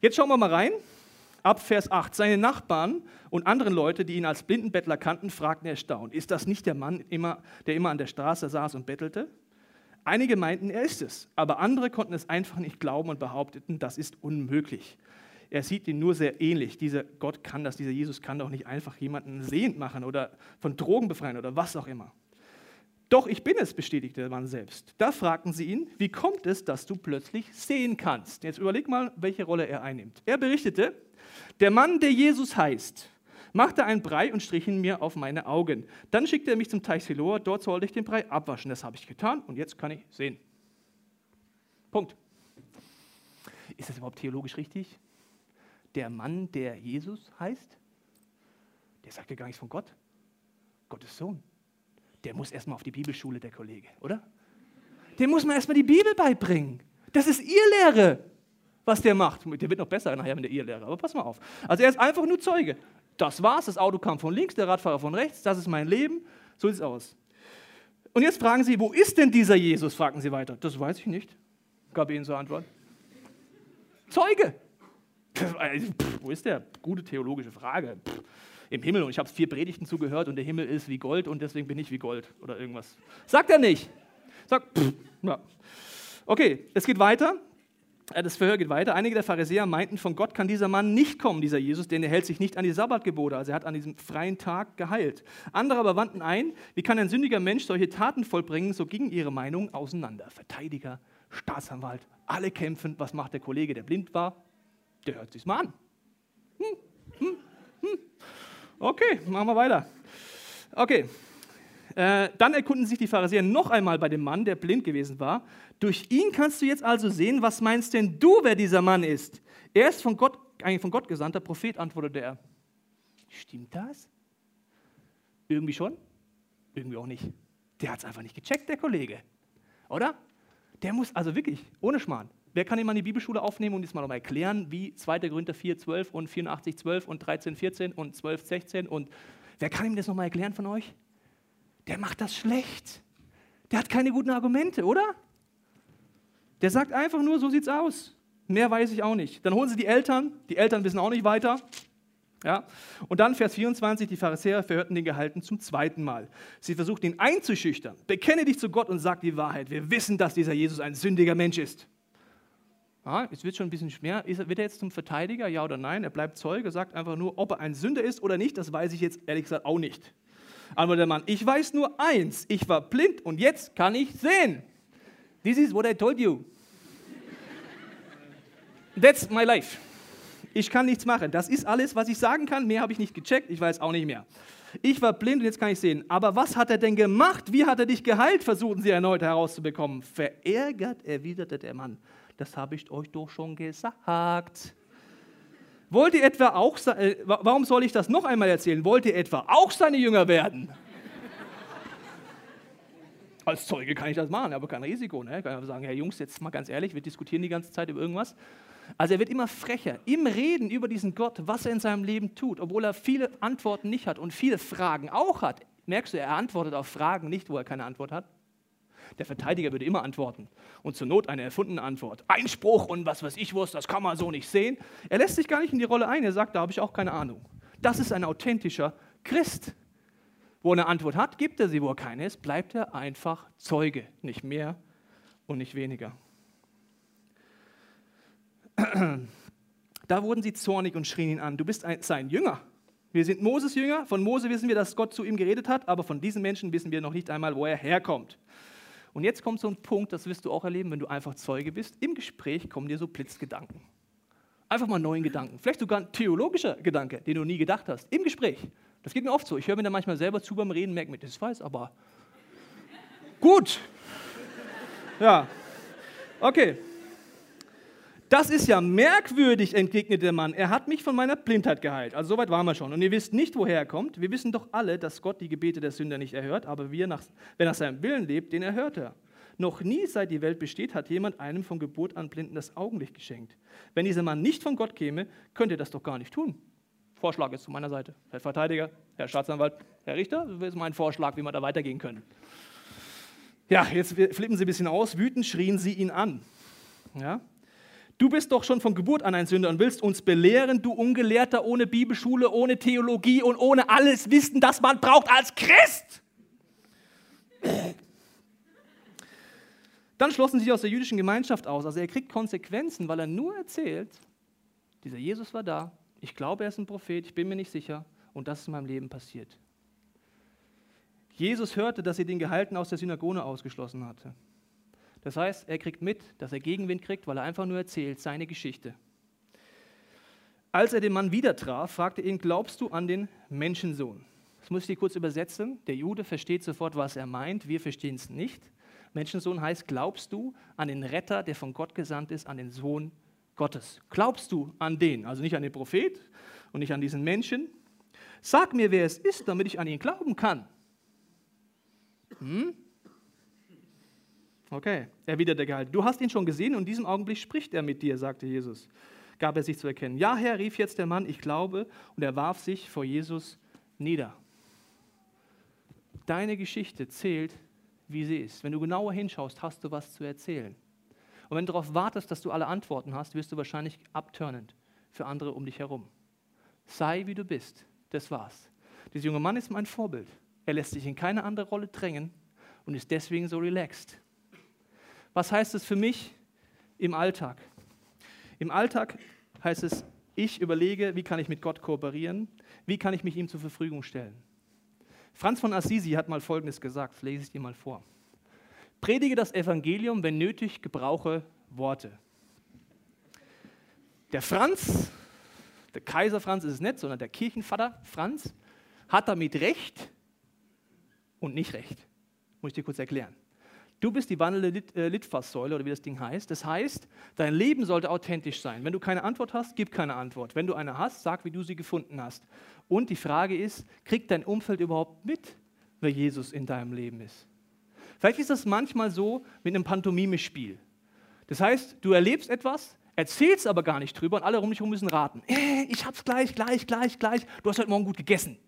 Jetzt schauen wir mal rein. Ab Vers 8. Seine Nachbarn und anderen Leute, die ihn als Blindenbettler kannten, fragten erstaunt: Ist das nicht der Mann, der immer an der Straße saß und bettelte? Einige meinten, er ist es, aber andere konnten es einfach nicht glauben und behaupteten, das ist unmöglich. Er sieht ihn nur sehr ähnlich. Dieser Gott kann das, dieser Jesus kann doch nicht einfach jemanden sehend machen oder von Drogen befreien oder was auch immer. Doch ich bin es, bestätigte der Mann selbst. Da fragten sie ihn, wie kommt es, dass du plötzlich sehen kannst? Jetzt überleg mal, welche Rolle er einnimmt. Er berichtete, der Mann, der Jesus heißt, machte einen Brei und strich ihn mir auf meine Augen. Dann schickte er mich zum Teich Siloa, dort sollte ich den Brei abwaschen. Das habe ich getan und jetzt kann ich sehen. Punkt. Ist das überhaupt theologisch richtig? Der Mann, der Jesus heißt, der sagt ja gar nichts von Gott. Gottes Sohn. Der muss erstmal auf die Bibelschule, der Kollege, oder? Dem muss man erstmal die Bibel beibringen. Das ist ihr Lehre, was der macht. Der wird noch besser nachher mit der Irrlehre, aber pass mal auf. Also er ist einfach nur Zeuge. Das war's, das Auto kam von links, der Radfahrer von rechts, das ist mein Leben, so sieht es aus. Und jetzt fragen sie, wo ist denn dieser Jesus? Fragten sie weiter. Das weiß ich nicht, gab ihnen zur Antwort. Zeuge. Pff, wo ist der? Gute theologische Frage. Pff. im Himmel und ich habe vier Predigten zugehört und der Himmel ist wie Gold und deswegen bin ich wie Gold oder irgendwas. Sagt er nicht. Sagt, ja. Okay, es geht weiter. Äh, das Verhör geht weiter. Einige der Pharisäer meinten, von Gott kann dieser Mann nicht kommen, dieser Jesus, denn er hält sich nicht an die Sabbatgebote. Also er hat an diesem freien Tag geheilt. Andere aber wandten ein, wie kann ein sündiger Mensch solche Taten vollbringen? So gingen ihre Meinungen auseinander. Verteidiger, Staatsanwalt, alle kämpfen. Was macht der Kollege, der blind war? Der hört sich's mal an. Hm, hm, hm. Okay, machen wir weiter. Okay, äh, dann erkunden sich die Pharisäer noch einmal bei dem Mann, der blind gewesen war. Durch ihn kannst du jetzt also sehen, was meinst denn du, wer dieser Mann ist? Er ist von Gott, eigentlich von Gott gesandter Prophet, antwortete er. Stimmt das? Irgendwie schon, irgendwie auch nicht. Der hat es einfach nicht gecheckt, der Kollege. Oder? Der muss also wirklich, ohne Schmarrn. Wer kann ihn mal in die Bibelschule aufnehmen und jetzt mal nochmal erklären, wie 2. Korinther 4, 12 und 84, 12 und 13, 14 und 12, 16 und wer kann ihm das nochmal erklären von euch? Der macht das schlecht. Der hat keine guten Argumente, oder? Der sagt einfach nur, so sieht's aus. Mehr weiß ich auch nicht. Dann holen sie die Eltern, die Eltern wissen auch nicht weiter. Ja? Und dann Vers 24, die Pharisäer verhörten den Gehalten zum zweiten Mal. Sie versuchten ihn einzuschüchtern. Bekenne dich zu Gott und sag die Wahrheit. Wir wissen, dass dieser Jesus ein sündiger Mensch ist. Ja, es wird schon ein bisschen schwer. Wird er jetzt zum Verteidiger, ja oder nein? Er bleibt Zeuge, sagt einfach nur, ob er ein Sünder ist oder nicht, das weiß ich jetzt ehrlich gesagt auch nicht. Aber der Mann, ich weiß nur eins, ich war blind und jetzt kann ich sehen. This is what I told you. That's my life. Ich kann nichts machen. Das ist alles, was ich sagen kann. Mehr habe ich nicht gecheckt. Ich weiß auch nicht mehr. Ich war blind und jetzt kann ich sehen. Aber was hat er denn gemacht? Wie hat er dich geheilt? Versuchten sie erneut herauszubekommen. Verärgert erwiderte der Mann. Das habe ich euch doch schon gesagt. Wollt ihr etwa auch, äh, warum soll ich das noch einmal erzählen? Wollt ihr etwa auch seine Jünger werden? Als Zeuge kann ich das machen, aber kein Risiko. Ne? Ich kann einfach sagen, Herr Jungs, jetzt mal ganz ehrlich, wir diskutieren die ganze Zeit über irgendwas. Also er wird immer frecher im Reden über diesen Gott, was er in seinem Leben tut, obwohl er viele Antworten nicht hat und viele Fragen auch hat. Merkst du, er antwortet auf Fragen nicht, wo er keine Antwort hat. Der Verteidiger würde immer antworten. Und zur Not eine erfundene Antwort. Einspruch und was weiß ich was, das kann man so nicht sehen. Er lässt sich gar nicht in die Rolle ein. Er sagt, da habe ich auch keine Ahnung. Das ist ein authentischer Christ. Wo er eine Antwort hat, gibt er sie. Wo er keine ist, bleibt er einfach Zeuge. Nicht mehr und nicht weniger. Da wurden sie zornig und schrien ihn an. Du bist ein, sein Jünger. Wir sind Moses Jünger. Von Mose wissen wir, dass Gott zu ihm geredet hat, aber von diesen Menschen wissen wir noch nicht einmal, wo er herkommt. Und jetzt kommt so ein Punkt, das wirst du auch erleben, wenn du einfach Zeuge bist. Im Gespräch kommen dir so Blitzgedanken. Einfach mal neuen Gedanken. Vielleicht sogar ein theologischer Gedanke, den du nie gedacht hast. Im Gespräch. Das geht mir oft so. Ich höre mir da manchmal selber zu beim Reden, merke mir, das weiß aber. Gut. Ja. Okay. Das ist ja merkwürdig, entgegnete der Mann. Er hat mich von meiner Blindheit geheilt. Also soweit waren wir schon. Und ihr wisst nicht, woher er kommt. Wir wissen doch alle, dass Gott die Gebete der Sünder nicht erhört, aber wir nach, wer nach seinem Willen lebt, den erhört er. Noch nie, seit die Welt besteht, hat jemand einem von Geburt an Blinden das Augenlicht geschenkt. Wenn dieser Mann nicht von Gott käme, könnte er das doch gar nicht tun. Vorschlag ist zu meiner Seite. Herr Verteidiger, Herr Staatsanwalt, Herr Richter, das ist mein Vorschlag, wie wir da weitergehen können. Ja, jetzt flippen sie ein bisschen aus. Wütend schrien sie ihn an. Ja? Du bist doch schon von Geburt an ein Sünder und willst uns belehren, du Ungelehrter ohne Bibelschule, ohne Theologie und ohne alles Wissen, das man braucht als Christ. Dann schlossen sie sich aus der jüdischen Gemeinschaft aus. Also er kriegt Konsequenzen, weil er nur erzählt, dieser Jesus war da, ich glaube, er ist ein Prophet, ich bin mir nicht sicher und das ist in meinem Leben passiert. Jesus hörte, dass sie den Gehalten aus der Synagoge ausgeschlossen hatte. Das heißt, er kriegt mit, dass er Gegenwind kriegt, weil er einfach nur erzählt, seine Geschichte. Als er den Mann wieder traf, fragte er ihn, glaubst du an den Menschensohn? Das muss ich dir kurz übersetzen. Der Jude versteht sofort, was er meint, wir verstehen es nicht. Menschensohn heißt, glaubst du an den Retter, der von Gott gesandt ist, an den Sohn Gottes? Glaubst du an den, also nicht an den Prophet und nicht an diesen Menschen? Sag mir, wer es ist, damit ich an ihn glauben kann. Hm? Okay, erwiderte der Gehalt. Du hast ihn schon gesehen und in diesem Augenblick spricht er mit dir, sagte Jesus. Gab er sich zu erkennen. Ja, Herr, rief jetzt der Mann, ich glaube, und er warf sich vor Jesus nieder. Deine Geschichte zählt, wie sie ist. Wenn du genauer hinschaust, hast du was zu erzählen. Und wenn du darauf wartest, dass du alle Antworten hast, wirst du wahrscheinlich abturnend für andere um dich herum. Sei wie du bist. Das war's. Dieser junge Mann ist mein Vorbild. Er lässt sich in keine andere Rolle drängen und ist deswegen so relaxed. Was heißt es für mich im Alltag? Im Alltag heißt es, ich überlege, wie kann ich mit Gott kooperieren, wie kann ich mich ihm zur Verfügung stellen. Franz von Assisi hat mal Folgendes gesagt, das lese ich dir mal vor. Predige das Evangelium, wenn nötig, gebrauche Worte. Der Franz, der Kaiser Franz ist es nicht, sondern der Kirchenvater Franz, hat damit Recht und nicht Recht. Muss ich dir kurz erklären. Du bist die wandelnde Lit äh, Litfaßsäule oder wie das Ding heißt. Das heißt, dein Leben sollte authentisch sein. Wenn du keine Antwort hast, gib keine Antwort. Wenn du eine hast, sag, wie du sie gefunden hast. Und die Frage ist, kriegt dein Umfeld überhaupt mit, wer Jesus in deinem Leben ist? Vielleicht ist das manchmal so mit einem Pantomime-Spiel. Das heißt, du erlebst etwas, erzählst aber gar nicht drüber und alle um dich herum müssen raten. Äh, ich hab's gleich, gleich, gleich, gleich. Du hast heute Morgen gut gegessen.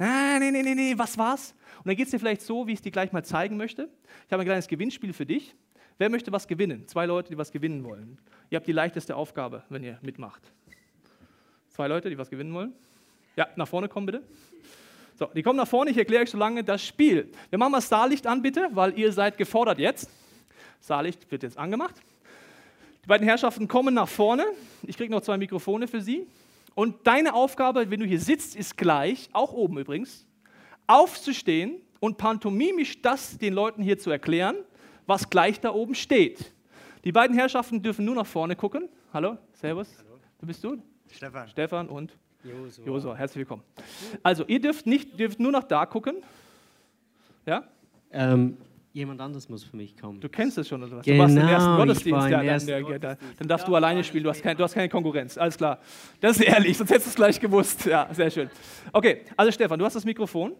Ah, nee, nee, nee, nee, was war's? Und dann geht es dir vielleicht so, wie ich es dir gleich mal zeigen möchte. Ich habe ein kleines Gewinnspiel für dich. Wer möchte was gewinnen? Zwei Leute, die was gewinnen wollen. Ihr habt die leichteste Aufgabe, wenn ihr mitmacht. Zwei Leute, die was gewinnen wollen. Ja, nach vorne kommen bitte. So, die kommen nach vorne, ich erkläre euch so lange das Spiel. Wir machen mal Starlicht an, bitte, weil ihr seid gefordert jetzt. Starlicht wird jetzt angemacht. Die beiden Herrschaften kommen nach vorne. Ich kriege noch zwei Mikrofone für sie. Und deine Aufgabe, wenn du hier sitzt, ist gleich, auch oben übrigens, aufzustehen und pantomimisch das den Leuten hier zu erklären, was gleich da oben steht. Die beiden Herrschaften dürfen nur nach vorne gucken. Hallo, Servus. Hallo. Du bist du? Stefan. Stefan und Josua. Josua, herzlich willkommen. Also, ihr dürft, nicht, dürft nur nach da gucken. Ja? Ähm, jemand anderes muss für mich kommen. Du kennst es schon, oder was? Genau, du warst im ersten Gottesdienst. Ja, dann, ja, dann, dann, darfst du alleine spielen. Du hast, kein, du hast keine Konkurrenz. Alles klar. Das ist ehrlich, sonst hättest du es gleich gewusst. Ja, sehr schön. Okay, also Stefan, du hast das Mikrofon.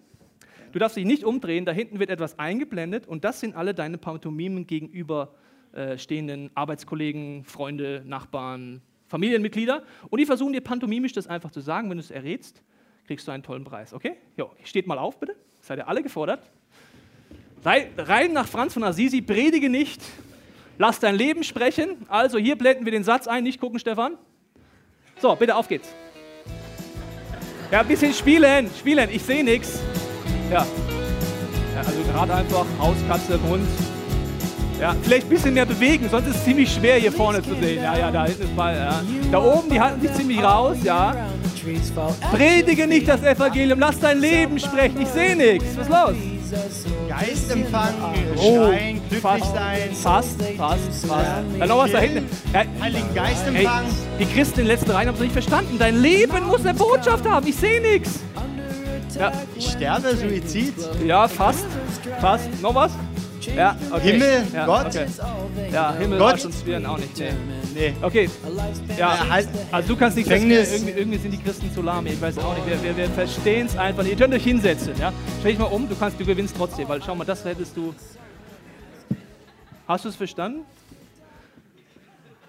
Du darfst dich nicht umdrehen. Da hinten wird etwas eingeblendet und das sind alle deine Pantomimen gegenüber äh, stehenden Arbeitskollegen, Freunde, Nachbarn, Familienmitglieder. Und die versuchen dir pantomimisch das einfach zu sagen. Wenn du es errätst, kriegst du einen tollen Preis. Okay? Jo, steht mal auf, bitte. Seid ihr alle gefordert? Rein nach Franz von Assisi, predige nicht, lass dein Leben sprechen. Also hier blenden wir den Satz ein, nicht gucken, Stefan. So, bitte auf geht's. Ja, ein bisschen spielen, spielen, ich sehe nichts. Ja. ja. Also gerade einfach Haus, Katze, Hund. Ja, vielleicht ein bisschen mehr bewegen, sonst ist es ziemlich schwer hier vorne zu sehen. Ja, ja, da hinten ist mal. Ja. Da oben, die halten sich ziemlich raus, ja. Predige nicht das Evangelium, lass dein Leben sprechen. Ich sehe nichts. Was ist los? Geist empfangen, oh, schreien, glücklich fast, sein. Fast, fast, fast. Dann noch was da hinten. Heiligen Geist ey, empfangen. die Christen in den letzten Reihen haben es nicht verstanden. Dein Leben muss eine Botschaft haben. Ich sehe nichts. Ja, Ich sterbe, Suizid. ja, fast, fast. Noch was? Ja, okay. Himmel, ja, Gott. Okay. Ja, Himmel, Gott. Arsch und Zwirn auch nicht. Nee. Nee. Okay. Ja, halt- also du kannst nicht Gefängnis. irgendwie, irgendwie sind die Christen zu lahm. Ich weiß auch nicht. Wir, wir, wir verstehen es einfach nicht. Ihr könnt euch hinsetzen. Ja? Stell dich mal um, du, kannst, du gewinnst trotzdem. Weil schau mal, das hättest du. Hast du es verstanden?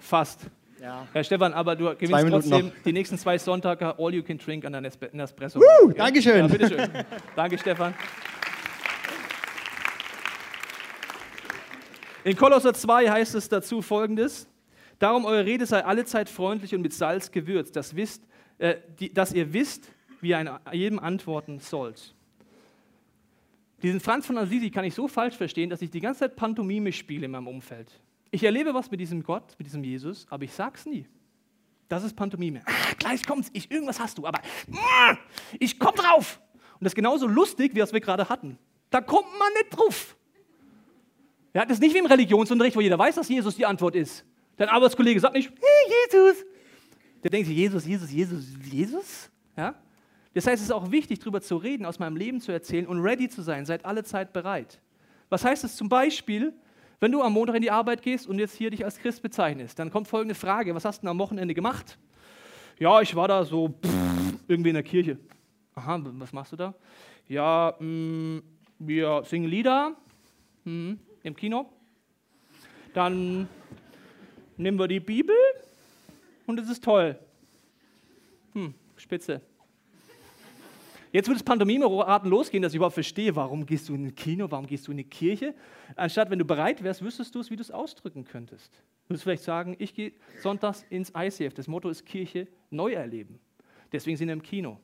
Fast. Ja. Ja, Stefan, aber du gewinnst trotzdem noch. die nächsten zwei Sonntage All You Can Drink an der Nespresso. Woo? Dankeschön. Ja, bitteschön. Danke, Stefan. In Kolosser 2 heißt es dazu folgendes: Darum eure Rede sei allezeit freundlich und mit Salz gewürzt, dass, wisst, äh, die, dass ihr wisst, wie ihr jedem antworten sollt. Diesen Franz von Assisi kann ich so falsch verstehen, dass ich die ganze Zeit Pantomime spiele in meinem Umfeld. Ich erlebe was mit diesem Gott, mit diesem Jesus, aber ich sag's nie. Das ist Pantomime. Ah, gleich kommt's, ich, irgendwas hast du, aber ich komm drauf. Und das ist genauso lustig, wie was wir gerade hatten. Da kommt man nicht drauf. Ja, das ist nicht wie im Religionsunterricht, wo jeder weiß, dass Jesus die Antwort ist. Dein Arbeitskollege sagt nicht, hey, Jesus. Der denkt sich, Jesus, Jesus, Jesus, Jesus. Ja? Das heißt, es ist auch wichtig, darüber zu reden, aus meinem Leben zu erzählen und ready zu sein. Seid alle Zeit bereit. Was heißt es zum Beispiel, wenn du am Montag in die Arbeit gehst und jetzt hier dich als Christ bezeichnest? Dann kommt folgende Frage: Was hast du denn am Wochenende gemacht? Ja, ich war da so pff, irgendwie in der Kirche. Aha, was machst du da? Ja, mh, wir singen Lieder hm, im Kino. Dann nehmen wir die Bibel und es ist toll. Hm, spitze. Jetzt wird das Pantomime-Raten losgehen, dass ich überhaupt verstehe, warum gehst du in ein Kino, warum gehst du in eine Kirche. Anstatt, wenn du bereit wärst, wüsstest du es, wie du es ausdrücken könntest. Du würdest vielleicht sagen, ich gehe sonntags ins ICF. Das Motto ist Kirche neu erleben. Deswegen sind wir im Kino.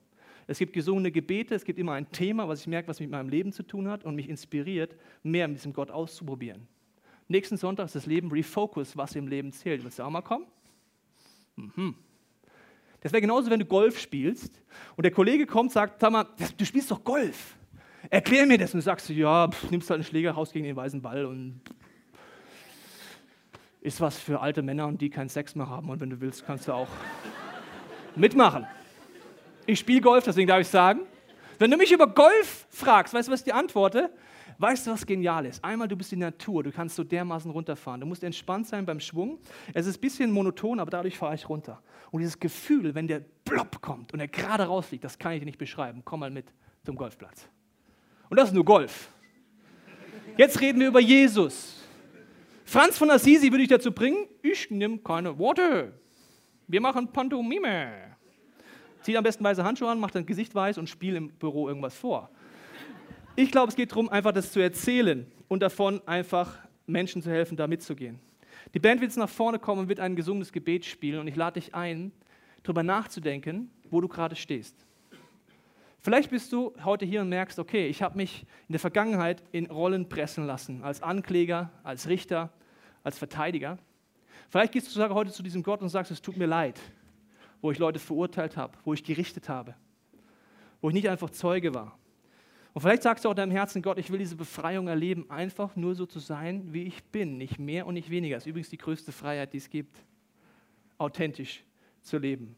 Es gibt gesungene Gebete, es gibt immer ein Thema, was ich merke, was mit meinem Leben zu tun hat und mich inspiriert, mehr mit diesem Gott auszuprobieren. Nächsten Sonntag ist das Leben Refocus, was im Leben zählt. Willst du auch mal kommen? Mhm. Das wäre genauso, wenn du Golf spielst und der Kollege kommt und sagt, sag mal, du spielst doch Golf. Erklär mir das. Und du sagst, ja, pff, nimmst halt einen Schläger raus gegen den weißen Ball und ist was für alte Männer und die keinen Sex mehr haben. Und wenn du willst, kannst du auch mitmachen. Ich spiele Golf, deswegen darf ich sagen. Wenn du mich über Golf fragst, weißt du, was ich dir antworte? Weißt du, was genial ist? Einmal, du bist der Natur, du kannst so dermaßen runterfahren. Du musst entspannt sein beim Schwung. Es ist ein bisschen monoton, aber dadurch fahre ich runter. Und dieses Gefühl, wenn der Blob kommt und er gerade rausfliegt, das kann ich dir nicht beschreiben. Komm mal mit zum Golfplatz. Und das ist nur Golf. Jetzt reden wir über Jesus. Franz von Assisi würde ich dazu bringen, ich nehme keine Worte. Wir machen Pantomime. Zieht am besten weiße Handschuhe an, macht dein Gesicht weiß und spielt im Büro irgendwas vor. Ich glaube, es geht darum, einfach das zu erzählen und davon einfach Menschen zu helfen, da mitzugehen. Die Band wird jetzt nach vorne kommen und wird ein gesungenes Gebet spielen und ich lade dich ein, darüber nachzudenken, wo du gerade stehst. Vielleicht bist du heute hier und merkst, okay, ich habe mich in der Vergangenheit in Rollen pressen lassen, als Ankläger, als Richter, als Verteidiger. Vielleicht gehst du heute zu diesem Gott und sagst, es tut mir leid, wo ich Leute verurteilt habe, wo ich gerichtet habe, wo ich nicht einfach Zeuge war. Und vielleicht sagst du auch in deinem Herzen, Gott, ich will diese Befreiung erleben, einfach nur so zu sein, wie ich bin, nicht mehr und nicht weniger. Das ist übrigens die größte Freiheit, die es gibt, authentisch zu leben.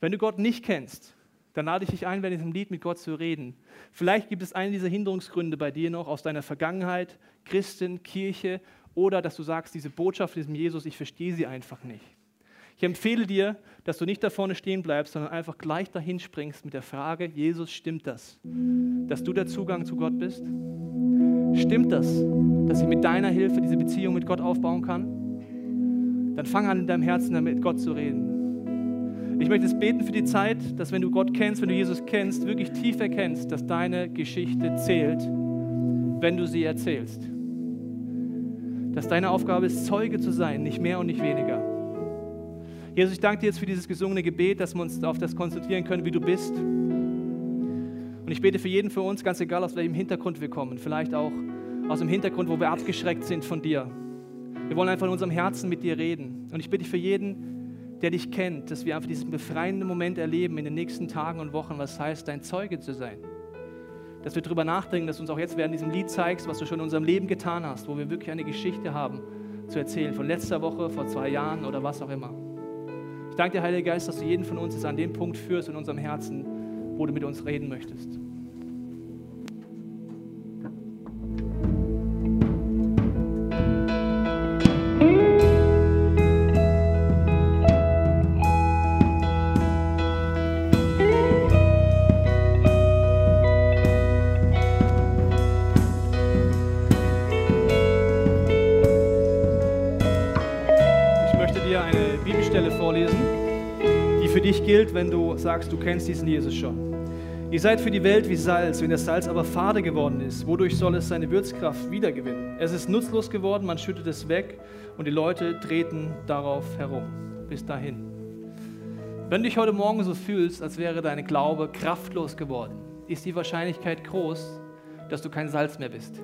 Wenn du Gott nicht kennst, dann lade ich dich ein, bei diesem Lied mit Gott zu reden. Vielleicht gibt es einen dieser Hinderungsgründe bei dir noch aus deiner Vergangenheit, Christen, Kirche, oder dass du sagst, diese Botschaft diesem Jesus, ich verstehe sie einfach nicht. Ich empfehle dir, dass du nicht da vorne stehen bleibst, sondern einfach gleich dahin springst mit der Frage, Jesus, stimmt das, dass du der Zugang zu Gott bist? Stimmt das, dass ich mit deiner Hilfe diese Beziehung mit Gott aufbauen kann? Dann fang an, in deinem Herzen damit Gott zu reden. Ich möchte es beten für die Zeit, dass wenn du Gott kennst, wenn du Jesus kennst, wirklich tief erkennst, dass deine Geschichte zählt, wenn du sie erzählst. Dass deine Aufgabe ist, Zeuge zu sein, nicht mehr und nicht weniger. Jesus, ich danke dir jetzt für dieses gesungene Gebet, dass wir uns auf das konzentrieren können, wie du bist. Und ich bete für jeden von uns, ganz egal aus welchem Hintergrund wir kommen, vielleicht auch aus dem Hintergrund, wo wir abgeschreckt sind von dir. Wir wollen einfach in unserem Herzen mit dir reden. Und ich bitte für jeden, der dich kennt, dass wir einfach diesen befreienden Moment erleben in den nächsten Tagen und Wochen, was heißt, dein Zeuge zu sein. Dass wir darüber nachdenken, dass du uns auch jetzt während diesem Lied zeigst, was du schon in unserem Leben getan hast, wo wir wirklich eine Geschichte haben zu erzählen, von letzter Woche, vor zwei Jahren oder was auch immer. Ich danke dir, Heiliger Geist, dass du jeden von uns jetzt an den Punkt führst in unserem Herzen, wo du mit uns reden möchtest. Gilt, wenn du sagst, du kennst diesen Jesus schon. Ihr seid für die Welt wie Salz, wenn das Salz aber fade geworden ist, wodurch soll es seine Würzkraft wiedergewinnen? Es ist nutzlos geworden, man schüttet es weg und die Leute treten darauf herum. Bis dahin. Wenn du dich heute Morgen so fühlst, als wäre dein Glaube kraftlos geworden, ist die Wahrscheinlichkeit groß, dass du kein Salz mehr bist.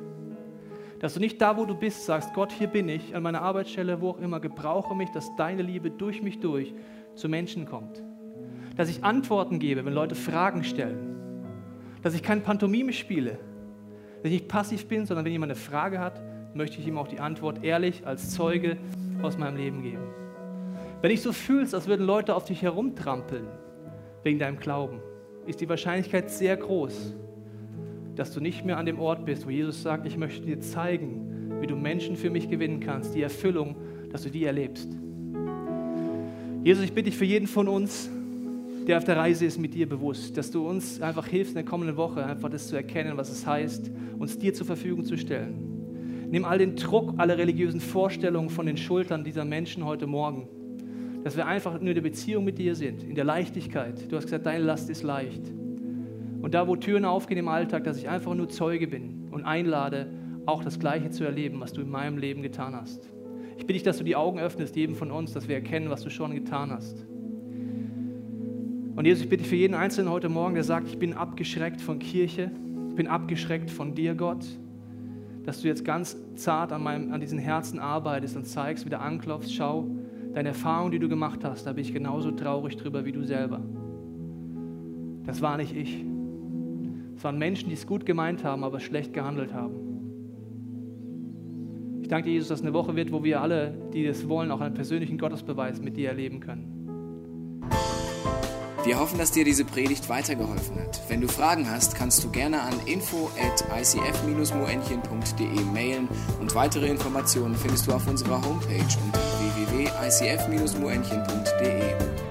Dass du nicht da, wo du bist, sagst, Gott, hier bin ich, an meiner Arbeitsstelle, wo auch immer, gebrauche mich, dass deine Liebe durch mich durch zu Menschen kommt dass ich Antworten gebe, wenn Leute Fragen stellen. Dass ich kein Pantomime spiele. Dass ich nicht passiv bin, sondern wenn jemand eine Frage hat, möchte ich ihm auch die Antwort ehrlich als Zeuge aus meinem Leben geben. Wenn ich so fühlst, als würden Leute auf dich herumtrampeln wegen deinem Glauben, ist die Wahrscheinlichkeit sehr groß, dass du nicht mehr an dem Ort bist, wo Jesus sagt, ich möchte dir zeigen, wie du Menschen für mich gewinnen kannst, die Erfüllung, dass du die erlebst. Jesus, ich bitte dich für jeden von uns, der auf der Reise ist mit dir bewusst, dass du uns einfach hilfst in der kommenden Woche, einfach das zu erkennen, was es heißt, uns dir zur Verfügung zu stellen. Nimm all den Druck, alle religiösen Vorstellungen von den Schultern dieser Menschen heute Morgen, dass wir einfach nur in der Beziehung mit dir sind, in der Leichtigkeit. Du hast gesagt, deine Last ist leicht. Und da, wo Türen aufgehen im Alltag, dass ich einfach nur Zeuge bin und einlade, auch das Gleiche zu erleben, was du in meinem Leben getan hast. Ich bitte dich, dass du die Augen öffnest, jedem von uns, dass wir erkennen, was du schon getan hast. Und Jesus, ich bitte für jeden Einzelnen heute Morgen, der sagt, ich bin abgeschreckt von Kirche, ich bin abgeschreckt von dir, Gott, dass du jetzt ganz zart an, meinem, an diesen Herzen arbeitest und zeigst, wieder anklopfst, schau, deine Erfahrung, die du gemacht hast, da bin ich genauso traurig drüber wie du selber. Das war nicht ich. Es waren Menschen, die es gut gemeint haben, aber schlecht gehandelt haben. Ich danke dir, Jesus, dass eine Woche wird, wo wir alle, die das wollen, auch einen persönlichen Gottesbeweis mit dir erleben können. Wir hoffen, dass dir diese Predigt weitergeholfen hat. Wenn du Fragen hast, kannst du gerne an info at icf-moenchen.de mailen und weitere Informationen findest du auf unserer Homepage unter www.icf-moenchen.de.